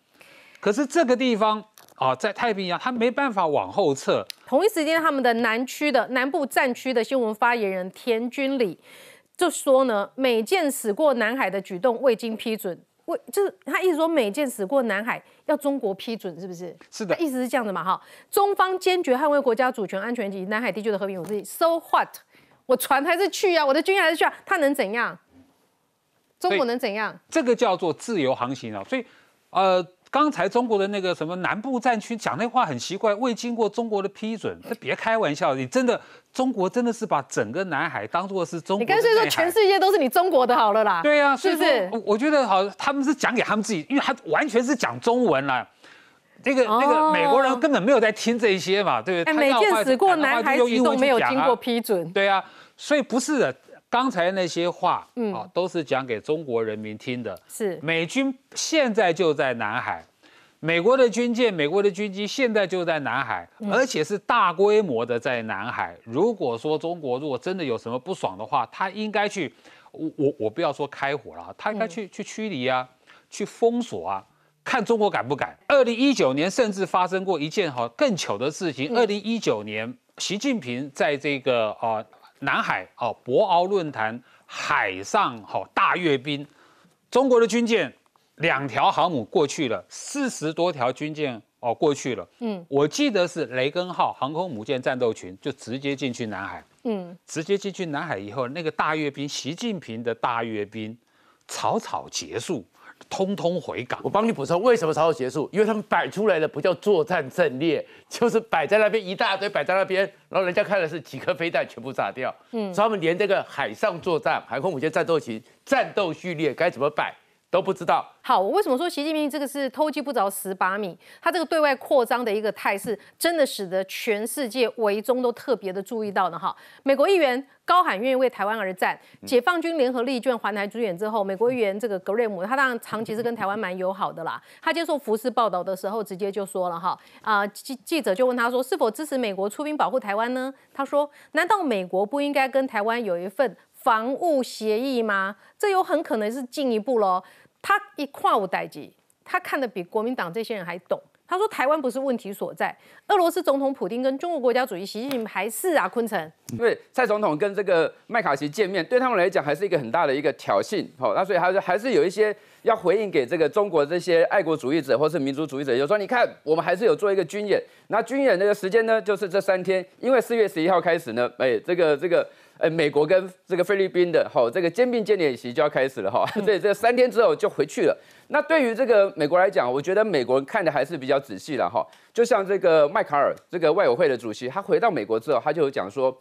可是这个地方啊，在太平洋，它没办法往后撤。同一时间，他们的南区的南部战区的新闻发言人田军礼就说呢，美舰驶过南海的举动未经批准。为就是他意思说，美舰驶过南海要中国批准，是不是？是的，意思是这样的嘛，哈。中方坚决捍卫国家主权、安全及南海地区的和平稳定。So what？我船还是去啊，我的军舰还是去啊，他能怎样？中国能怎样？这个叫做自由航行啊，所以，呃。刚才中国的那个什么南部战区讲那话很奇怪，未经过中国的批准，这别开玩笑，你真的中国真的是把整个南海当做是中国？你干脆说全世界都是你中国的好了啦。对呀，是不是？我觉得好，他们是讲给他们自己，因为他完全是讲中文啦。这个那个美国人根本没有在听这些嘛，对不对？美舰驶过南海举动没有经过批准。对啊，所以不是的。刚才那些话，嗯，啊，都是讲给中国人民听的。是美军现在就在南海，美国的军舰、美国的军机现在就在南海，而且是大规模的在南海。如果说中国如果真的有什么不爽的话，他应该去，我我我不要说开火了，他应该去去驱离啊，去封锁啊，看中国敢不敢。二零一九年甚至发生过一件哈更糗的事情，二零一九年习近平在这个啊。南海哦，博鳌论坛海上好大阅兵，中国的军舰两条航母过去了，四十多条军舰哦过去了。嗯，我记得是雷根号航空母舰战斗群就直接进去南海。嗯，直接进去南海以后，那个大阅兵，习近平的大阅兵草草结束。通通回港。我帮你补充，为什么才会结束？因为他们摆出来的不叫作战阵列，*laughs* 就是摆在那边一大堆摆在那边，然后人家看的是几颗飞弹全部炸掉。嗯，所以他们连这个海上作战、海空母舰战斗群、战斗序列该怎么摆。都不知道。好，我为什么说习近平这个是偷鸡不着蚀把米？他这个对外扩张的一个态势，真的使得全世界围中都特别的注意到呢。哈，美国议员高喊愿意为台湾而战，解放军联合利卷环台主演之后，美国议员这个格瑞姆，他当然长期是跟台湾蛮友好的啦。他接受福斯报道的时候，直接就说了哈，啊记记者就问他说，是否支持美国出兵保护台湾呢？他说，难道美国不应该跟台湾有一份防务协议吗？这有很可能是进一步喽。他一跨五代级，他看的比国民党这些人还懂。他说台湾不是问题所在，俄罗斯总统普京跟中国国家主席习近平还是啊，昆城。因为蔡总统跟这个麦卡锡见面，对他们来讲还是一个很大的一个挑衅。好，那所以还是还是有一些要回应给这个中国这些爱国主义者或是民族主义者，就说你看我们还是有做一个军演。那军演那个时间呢，就是这三天，因为四月十一号开始呢，哎，这个这个。呃，美国跟这个菲律宾的哈，这个肩并肩演习就要开始了哈，这 *laughs* 这三天之后就回去了。那对于这个美国来讲，我觉得美国人看的还是比较仔细了哈。就像这个麦卡尔这个外委会的主席，他回到美国之后，他就有讲说，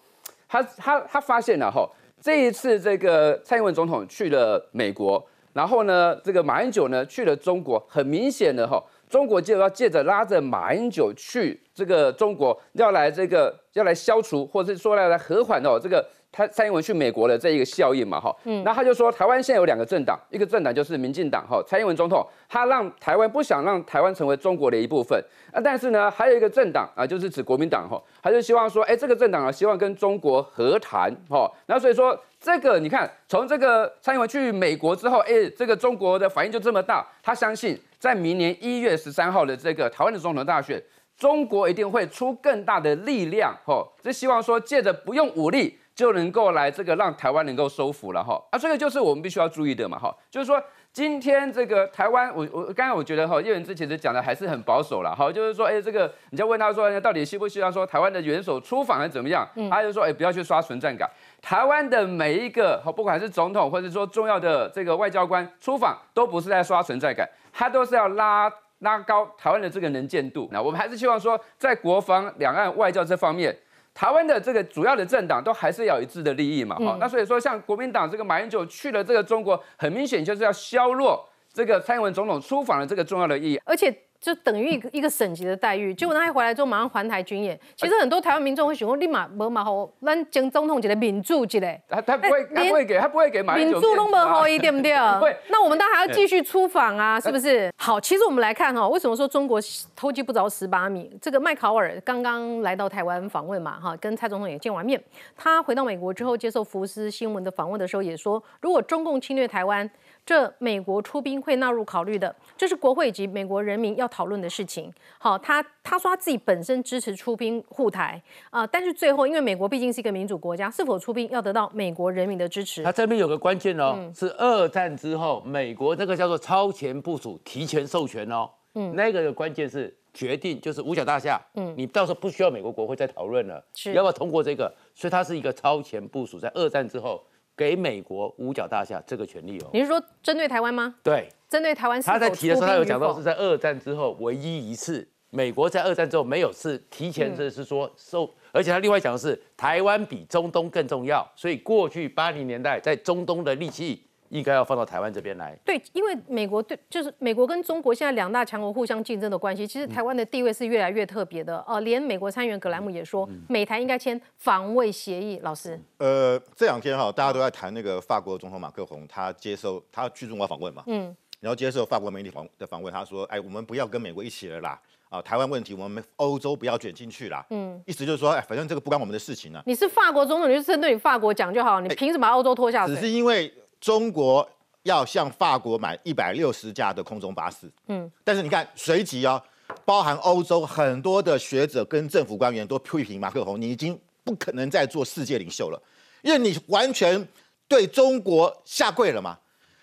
他他他发现了哈，这一次这个蔡英文总统去了美国，然后呢，这个马英九呢去了中国，很明显的哈。中国就要借着拉着马英九去这个中国，要来这个要来消除，或者是说要来和缓哦，这个他蔡英文去美国的这一个效应嘛，哈，嗯，那他就说台湾现在有两个政党，一个政党就是民进党，哈，蔡英文总统他让台湾不想让台湾成为中国的一部分，啊，但是呢，还有一个政党啊，就是指国民党，哈，他就希望说，哎，这个政党啊，希望跟中国和谈，哈，那所以说这个你看，从这个蔡英文去美国之后，哎，这个中国的反应就这么大，他相信。在明年一月十三号的这个台湾的总统大选，中国一定会出更大的力量，吼，就希望说借着不用武力就能够来这个让台湾能够收服了，哈，啊，这个就是我们必须要注意的嘛，哈，就是说今天这个台湾，我我刚才我觉得哈叶文之其实讲的还是很保守了，哈，就是说，哎，这个你就问他说，到底需不需要说台湾的元首出访还是怎么样？他就说，哎，不要去刷存在感，台湾的每一个，不管是总统或者说重要的这个外交官出访，都不是在刷存在感。他都是要拉拉高台湾的这个能见度。那我们还是希望说，在国防、两岸外交这方面，台湾的这个主要的政党都还是要一致的利益嘛。哈，那所以说，像国民党这个马英九去了这个中国，很明显就是要削弱这个蔡英文总统出访的这个重要的意义，而且。就等于一个 *laughs* 一个省级的待遇，结果他一回来之后马上环台军演。其实很多台湾民众会想说，立马无马好，咱将总统一个民主一个。他他不会，他不会给他不会给马民主都不好一点 *laughs* 不对？会。那我们当然还要继续出访啊，是不是？好，其实我们来看哈，为什么说中国偷鸡不着十八米？这个麦考尔刚刚来到台湾访问嘛，哈，跟蔡总统也见完面。他回到美国之后接受福斯新闻的访问的时候也说，如果中共侵略台湾。这美国出兵会纳入考虑的，这是国会以及美国人民要讨论的事情。好，他他说他自己本身支持出兵护台啊，但是最后因为美国毕竟是一个民主国家，是否出兵要得到美国人民的支持。他这边有个关键哦，是二战之后美国那个叫做超前部署、提前授权哦，嗯，那个的关键是决定就是五角大厦，嗯，你到时候不需要美国国会再讨论了，是要不要通过这个？所以它是一个超前部署，在二战之后。给美国五角大厦这个权利哦，你是说针对台湾吗？对，针对台湾。他在提的时候，他有讲到是在二战之后唯一一次，美国在二战之后没有是提前这是说受，而且他另外讲的是台湾比中东更重要，所以过去八零年代在中东的力气。应该要放到台湾这边来。对，因为美国对，就是美国跟中国现在两大强国互相竞争的关系，其实台湾的地位是越来越特别的。呃，连美国参议员葛兰姆也说，美台应该签防卫协议。老师，呃，这两天哈，大家都在谈那个法国总统马克宏，他接受他去中国访问嘛，嗯，然后接受法国媒体访的访问，他说，哎，我们不要跟美国一起了啦，啊，台湾问题我们欧洲不要卷进去啦，嗯，意思就是说，哎，反正这个不关我们的事情了。你是法国总统，你就针对你法国讲就好，你凭什么把欧洲拖下水？只是因为。中国要向法国买一百六十架的空中巴士，嗯，但是你看随即啊，包含欧洲很多的学者跟政府官员都批评马克龙，你已经不可能再做世界领袖了，因为你完全对中国下跪了嘛。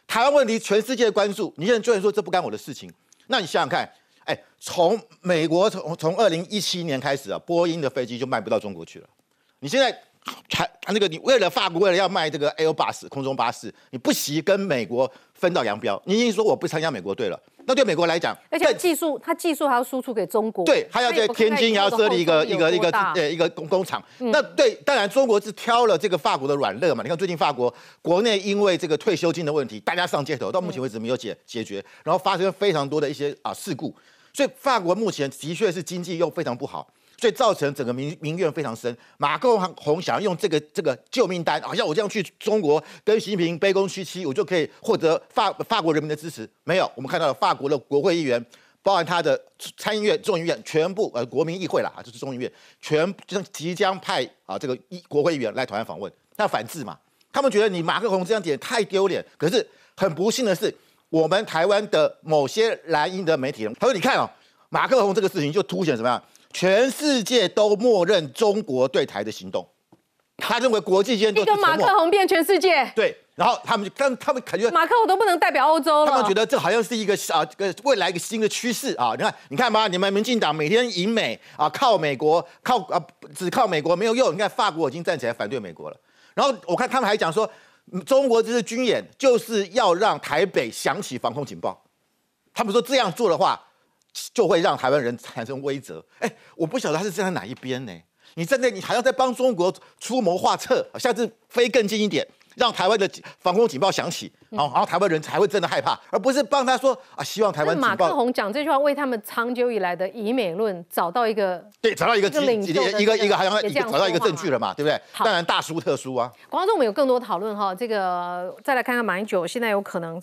台湾问题全世界关注，你现在居然说这不干我的事情，那你想想看，哎，从美国从从二零一七年开始啊，波音的飞机就卖不到中国去了，你现在。还那个，你为了法国，为了要卖这个 Airbus 空中巴士，你不惜跟美国分道扬镳。你已经说我不参加美国队了，那对美国来讲，而且技术，它技术还要输出给中国。对，他要在天津要设立一个一个一个呃一个工工厂。那对，当然中国是挑了这个法国的软肋嘛。你看最近法国国内因为这个退休金的问题，大家上街头，到目前为止没有解解决，然后发生非常多的一些啊事故，所以法国目前的确是经济又非常不好。所以造成整个民民怨非常深。马克龙想要用这个这个救命单，好像我这样去中国跟习近平卑躬屈膝，我就可以获得法法国人民的支持。没有，我们看到了法国的国会议员，包含他的参议院、众议院，全部呃国民议会啦，啊就是众议院，全将即将派啊这个议国会议员来台湾访问，他反制嘛。他们觉得你马克龙这样点太丢脸。可是很不幸的是，我们台湾的某些蓝营的媒体人，他说你看哦，马克龙这个事情就凸显什么样？全世界都默认中国对台的行动，他认为国际间都一个马克宏变全世界。对，然后他们就，但他们感觉马克宏都不能代表欧洲了。他们觉得这好像是一个啊，个未来一个新的趋势啊。你看，你看吧，你们民进党每天赢美啊，靠美国，靠啊，只靠美国没有用。你看法国已经站起来反对美国了。然后我看他们还讲说，中国这次军演就是要让台北响起防空警报。他们说这样做的话。就会让台湾人产生威责。哎，我不晓得他是站在哪一边呢？你站在你还要再帮中国出谋划策，下次飞更近一点，让台湾的防空警报响起，然后然后台湾人才会真的害怕，而不是帮他说啊，希望台湾。马克宏讲这句话，为他们长久以来的以美论找到一个对，找到一个一个一个一个好像找到一个证据了嘛，对不对？当然大书特书啊。观众，我们有更多讨论哈，这个再来看看马英九现在有可能